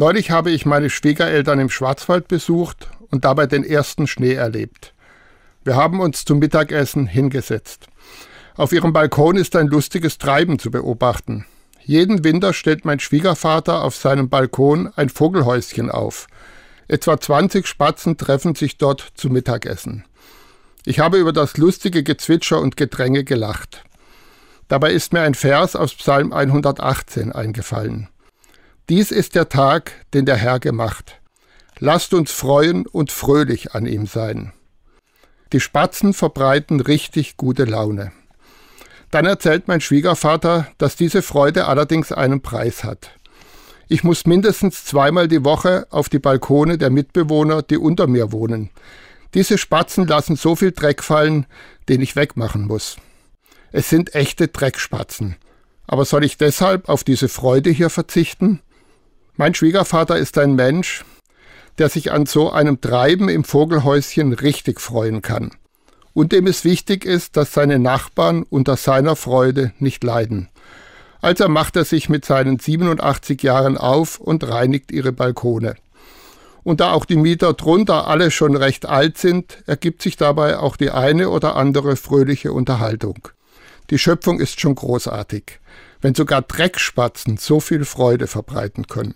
Neulich habe ich meine Schwiegereltern im Schwarzwald besucht und dabei den ersten Schnee erlebt. Wir haben uns zum Mittagessen hingesetzt. Auf ihrem Balkon ist ein lustiges Treiben zu beobachten. Jeden Winter stellt mein Schwiegervater auf seinem Balkon ein Vogelhäuschen auf. Etwa 20 Spatzen treffen sich dort zu Mittagessen. Ich habe über das lustige Gezwitscher und Gedränge gelacht. Dabei ist mir ein Vers aus Psalm 118 eingefallen. Dies ist der Tag, den der Herr gemacht. Lasst uns freuen und fröhlich an ihm sein. Die Spatzen verbreiten richtig gute Laune. Dann erzählt mein Schwiegervater, dass diese Freude allerdings einen Preis hat. Ich muss mindestens zweimal die Woche auf die Balkone der Mitbewohner, die unter mir wohnen. Diese Spatzen lassen so viel Dreck fallen, den ich wegmachen muss. Es sind echte Dreckspatzen. Aber soll ich deshalb auf diese Freude hier verzichten? Mein Schwiegervater ist ein Mensch, der sich an so einem Treiben im Vogelhäuschen richtig freuen kann. Und dem es wichtig ist, dass seine Nachbarn unter seiner Freude nicht leiden. Also macht er sich mit seinen 87 Jahren auf und reinigt ihre Balkone. Und da auch die Mieter drunter alle schon recht alt sind, ergibt sich dabei auch die eine oder andere fröhliche Unterhaltung. Die Schöpfung ist schon großartig, wenn sogar Dreckspatzen so viel Freude verbreiten können.